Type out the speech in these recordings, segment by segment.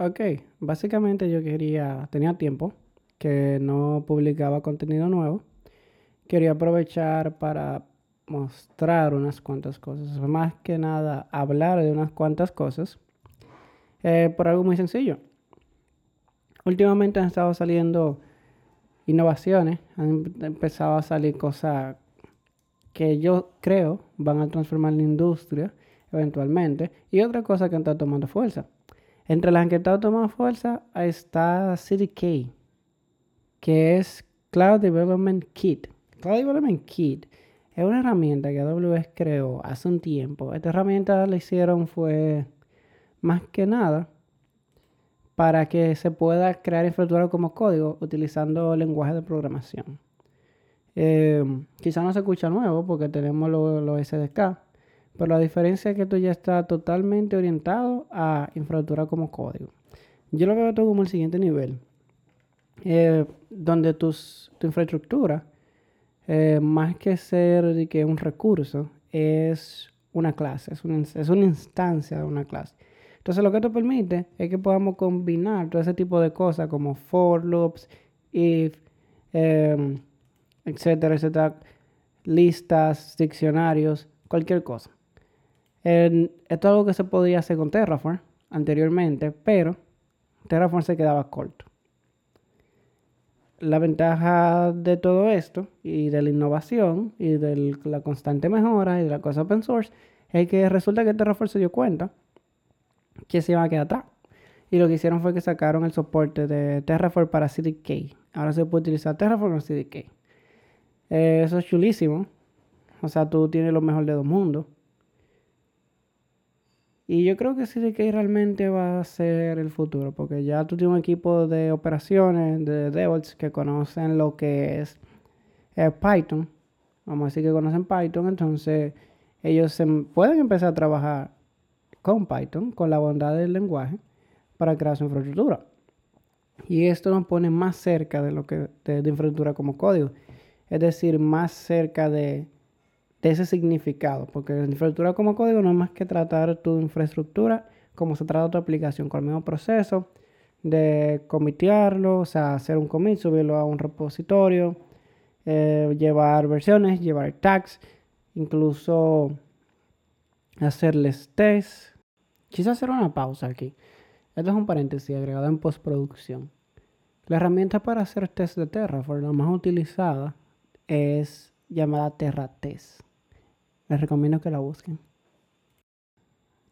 Ok, básicamente yo quería, tenía tiempo que no publicaba contenido nuevo. Quería aprovechar para mostrar unas cuantas cosas, más que nada hablar de unas cuantas cosas, eh, por algo muy sencillo. Últimamente han estado saliendo innovaciones, han empezado a salir cosas que yo creo van a transformar la industria eventualmente y otra cosa que estado tomando fuerza. Entre las que estado tomando fuerza está CDK, que es Cloud Development Kit. Cloud Development Kit es una herramienta que AWS creó hace un tiempo. Esta herramienta la hicieron fue más que nada para que se pueda crear infraestructura como código utilizando lenguaje de programación. Eh, quizá no se escucha nuevo porque tenemos los SDK, pero la diferencia es que esto ya está totalmente orientado a infraestructura como código. Yo lo veo todo como el siguiente nivel, eh, donde tus, tu infraestructura, eh, más que ser que un recurso, es una clase, es una, es una instancia de una clase. Entonces lo que esto permite es que podamos combinar todo ese tipo de cosas como for loops, if, em, etcétera, etcétera, listas, diccionarios, cualquier cosa. Esto es algo que se podía hacer con Terraform anteriormente, pero Terraform se quedaba corto. La ventaja de todo esto y de la innovación y de la constante mejora y de la cosa open source es que resulta que Terraform se dio cuenta que se iba a quedar atrás. Y lo que hicieron fue que sacaron el soporte de Terraform para CDK. Ahora se puede utilizar Terraform o CDK. Eh, eso es chulísimo. O sea, tú tienes lo mejor de dos mundos. Y yo creo que CDK realmente va a ser el futuro, porque ya tú tienes un equipo de operaciones, de DevOps, que conocen lo que es Python. Vamos a decir que conocen Python, entonces ellos se pueden empezar a trabajar con Python, con la bondad del lenguaje, para crear su infraestructura. Y esto nos pone más cerca de lo que de, infraestructura como código. Es decir, más cerca de, ese significado. Porque la infraestructura como código no es más que tratar tu infraestructura como se trata tu aplicación, con el mismo proceso de comitearlo, o sea, hacer un commit, subirlo a un repositorio, eh, llevar versiones, llevar tags, incluso hacerles test. Quise hacer una pausa aquí. Esto es un paréntesis agregado en postproducción. La herramienta para hacer test de Terraform, la más utilizada, es llamada TerraTest. Les recomiendo que la busquen.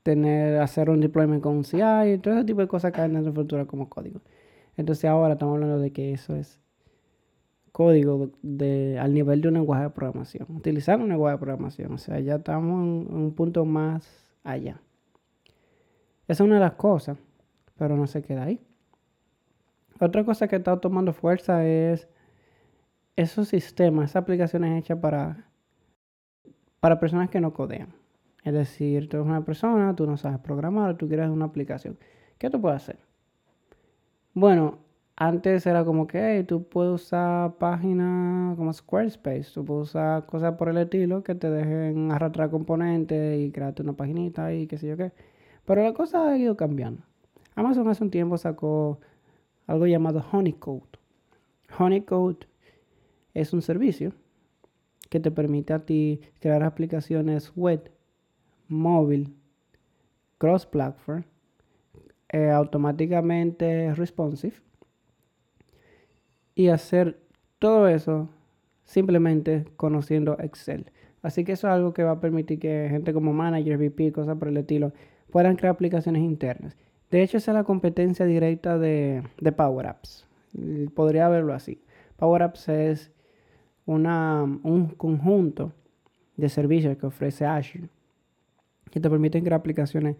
Tener, hacer un deployment con un CI, todo ese tipo de cosas caen en la infraestructura como código. Entonces ahora estamos hablando de que eso es código de, al nivel de un lenguaje de programación. Utilizar un lenguaje de programación. O sea, ya estamos en un punto más allá. Esa es una de las cosas, pero no se queda ahí. Otra cosa que está tomando fuerza es esos sistemas, esas aplicaciones hechas para, para personas que no codean. Es decir, tú eres una persona, tú no sabes programar, tú quieres una aplicación. ¿Qué tú puedes hacer? Bueno, antes era como que tú puedes usar páginas como Squarespace, tú puedes usar cosas por el estilo que te dejen arrastrar componentes y crearte una paginita y qué sé yo qué. Pero la cosa ha ido cambiando. Amazon hace un tiempo sacó algo llamado Honeycode. Honeycode es un servicio que te permite a ti crear aplicaciones web, móvil, cross-platform, eh, automáticamente responsive y hacer todo eso simplemente conociendo Excel. Así que eso es algo que va a permitir que gente como manager, VP, cosas por el estilo, puedan crear aplicaciones internas. De hecho, esa es la competencia directa de, Power Apps. Podría verlo así. Power Apps es una, un conjunto de servicios que ofrece Azure que te permiten crear aplicaciones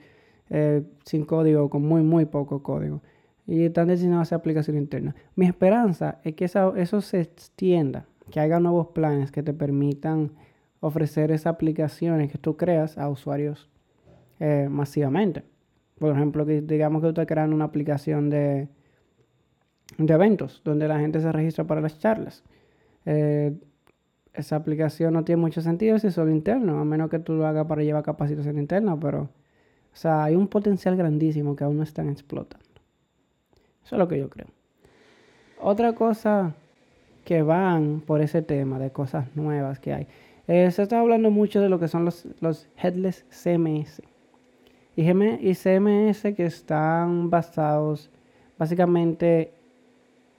eh, sin código, con muy, muy poco código y están diseñadas a hacer aplicación interna. Mi esperanza es que eso, se extienda, que haya nuevos planes que te permitan ofrecer esas aplicaciones que tú creas a usuarios eh, masivamente. Por ejemplo, digamos que tú estás creando una aplicación de, de eventos donde la gente se registra para las charlas. Eh, esa aplicación no tiene mucho sentido si es solo interno, a menos que tú lo hagas para llevar capacitación interna, pero o sea, hay un potencial grandísimo que aún no están explotando. Eso es lo que yo creo. Otra cosa que van por ese tema de cosas nuevas que hay. Eh, se está hablando mucho de lo que son los, los headless CMS. Y, y CMS que están basados básicamente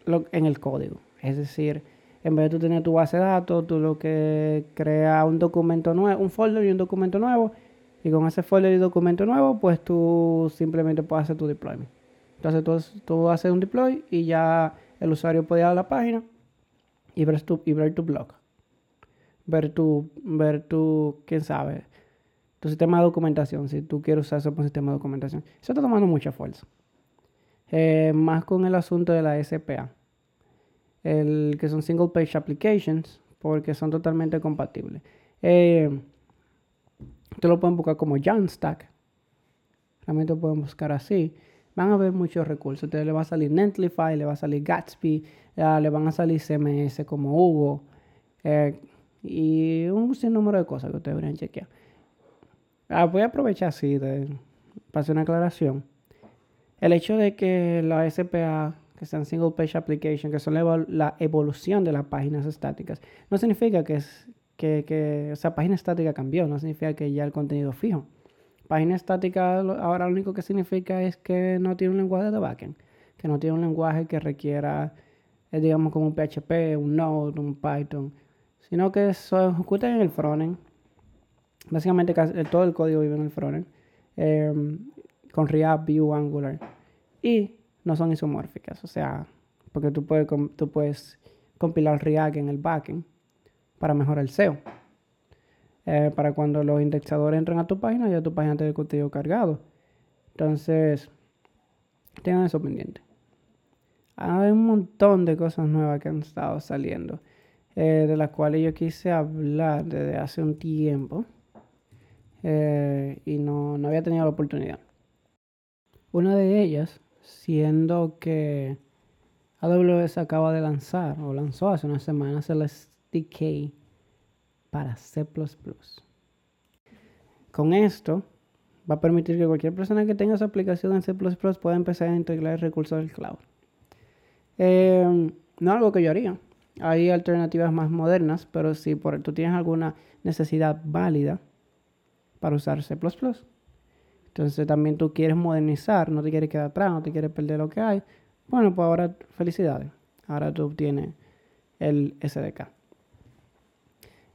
en el código. Es decir, en vez de tú tener tu base de datos, tú lo que crea un documento nuevo, un folder y un documento nuevo. Y con ese folder y documento nuevo, pues tú simplemente puedes hacer tu deployment. Entonces tú, tú haces un deploy y ya el usuario puede ir a la página y ver tu, y ver tu blog. Ver tu, ver tu, quién sabe, tu sistema de documentación, si tú quieres usar eso como sistema de documentación. Eso está tomando mucha fuerza. Eh, más con el asunto de la SPA. El, que son single page applications, porque son totalmente compatibles. Eh, Ustedes lo pueden buscar como Jamstack. Realmente lo pueden buscar así. Van a ver muchos recursos. Entonces le va a salir Netlify, le va a salir Gatsby, le van a salir CMS como Hugo. Eh, y un sinnúmero de cosas que ustedes deberían chequear. Ah, voy a aprovechar así de, para hacer una aclaración. El hecho de que la SPA, que sean Single Page Application, que son la, evolución de las páginas estáticas, no significa que, es, que, que esa página estática cambió, no significa que ya el contenido fijo. Página estática ahora lo único que significa es que no tiene un lenguaje de backend, que no tiene un lenguaje que requiera, eh, digamos, como un PHP, un Node, un Python, sino que se ejecuta en el frontend. Básicamente eh, todo el código vive en el frontend, em, con React, Vue, Angular. Y no son isomórficas, o sea, porque tú puedes, tú puedes compilar React en el backend para mejorar el SEO. Eh, para cuando los indexadores entren a tu página, ya tu página tiene el contenido cargado. Entonces, tengan eso pendiente. Hay un montón de cosas nuevas que han estado saliendo, eh, de las cuales yo quise hablar desde hace un tiempo eh, y no, no había tenido la oportunidad. Una de ellas, siendo que AWS acaba de lanzar, o lanzó hace unas semanas, el SDK para C++. Con esto va a permitir que cualquier persona que tenga su aplicación en C++ pueda empezar a integrar recursos del cloud. Eh, no algo que yo haría. Hay alternativas más modernas, pero si por, tú tienes alguna necesidad válida para usar C++, entonces también tú quieres modernizar, no te quieres quedar atrás, no te quieres perder lo que hay, bueno, pues ahora felicidades. Ahora tú obtienes el SDK.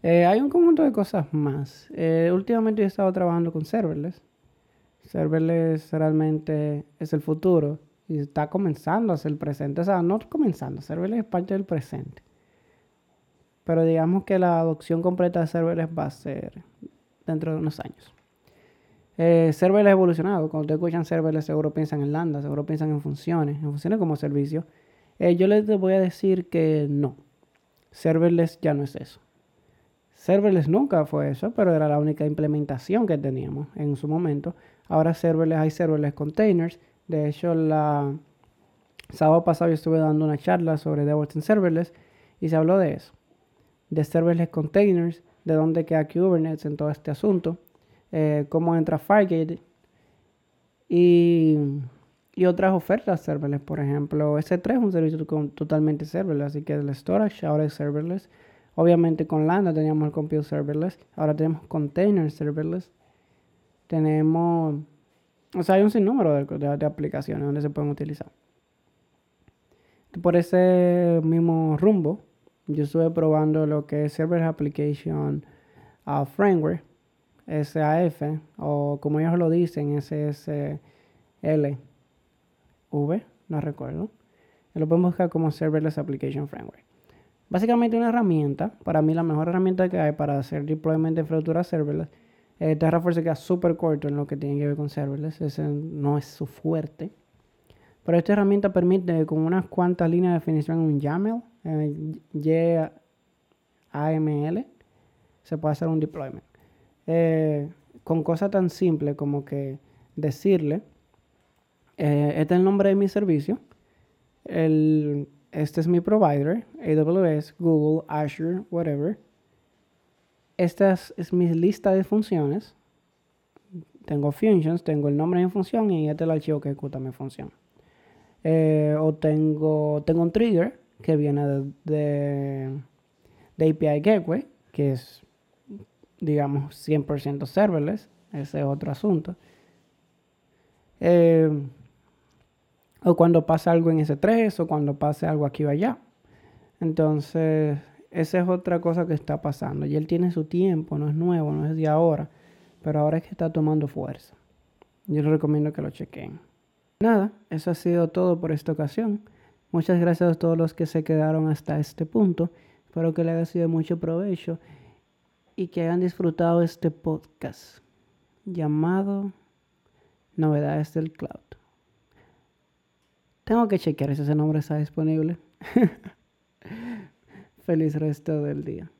Eh, hay un conjunto de cosas más. Eh, últimamente he estado trabajando con serverless. Serverless realmente es el futuro y está comenzando a ser el presente. O sea, no comenzando, serverless es parte del presente. Pero digamos que la adopción completa de serverless va a ser dentro de unos años. Eh, serverless ha evolucionado. Cuando ustedes escuchan serverless, seguro piensan en lambda, seguro piensan en funciones, en funciones como servicio. Eh, yo les voy a decir que no. Serverless ya no es eso. Serverless nunca fue eso, pero era la única implementación que teníamos en su momento. Ahora serverless hay serverless containers. De hecho, la sábado pasado yo estuve dando una charla sobre DevOps en serverless y se habló de eso. De serverless containers, de dónde queda Kubernetes en todo este asunto, eh, cómo entra Fargate y, y, otras ofertas serverless. Por ejemplo, S3 es un servicio totalmente serverless, así que el storage ahora es serverless. Obviamente con Lambda teníamos el compute serverless, ahora tenemos container serverless. Tenemos, o sea, hay un sinnúmero de, de, aplicaciones donde se pueden utilizar. Por ese mismo rumbo, yo estuve probando lo que es Server Application uh, Framework, SAF, o como ellos lo dicen, SSL, V, no recuerdo. Lo podemos buscar como Serverless Application Framework. Básicamente una herramienta, para mí la mejor herramienta que hay para hacer deployment de infraestructura serverless. Eh, Terraform se queda súper corto en lo que tiene que ver con serverless, ese no es su fuerte. Pero esta herramienta permite con unas cuantas líneas de definición en un YAML, YAML, se puede hacer un deployment. Eh, con cosas tan simples como que decirle, eh, este es el nombre de mi servicio, el este es mi provider, AWS, Google, Azure, whatever. Esta es, mi lista de funciones. Tengo functions, tengo el nombre de mi función y este es el archivo que ejecuta mi función. Eh, o tengo, tengo un trigger que viene de, de, API Gateway, que es, digamos, 100% serverless. Ese es otro asunto. Eh, o cuando pasa algo en S3 o cuando pase algo aquí o allá. Entonces, esa es otra cosa que está pasando. Y él tiene su tiempo, no es nuevo, no es de ahora, pero ahora es que está tomando fuerza. Yo les recomiendo que lo chequen. Nada, eso ha sido todo por esta ocasión. Muchas gracias a todos los que se quedaron hasta este punto. Espero que les haya sido mucho provecho y que hayan disfrutado este podcast llamado Novedades del Cloud. Tengo que chequear si ese nombre está disponible. Feliz resto del día.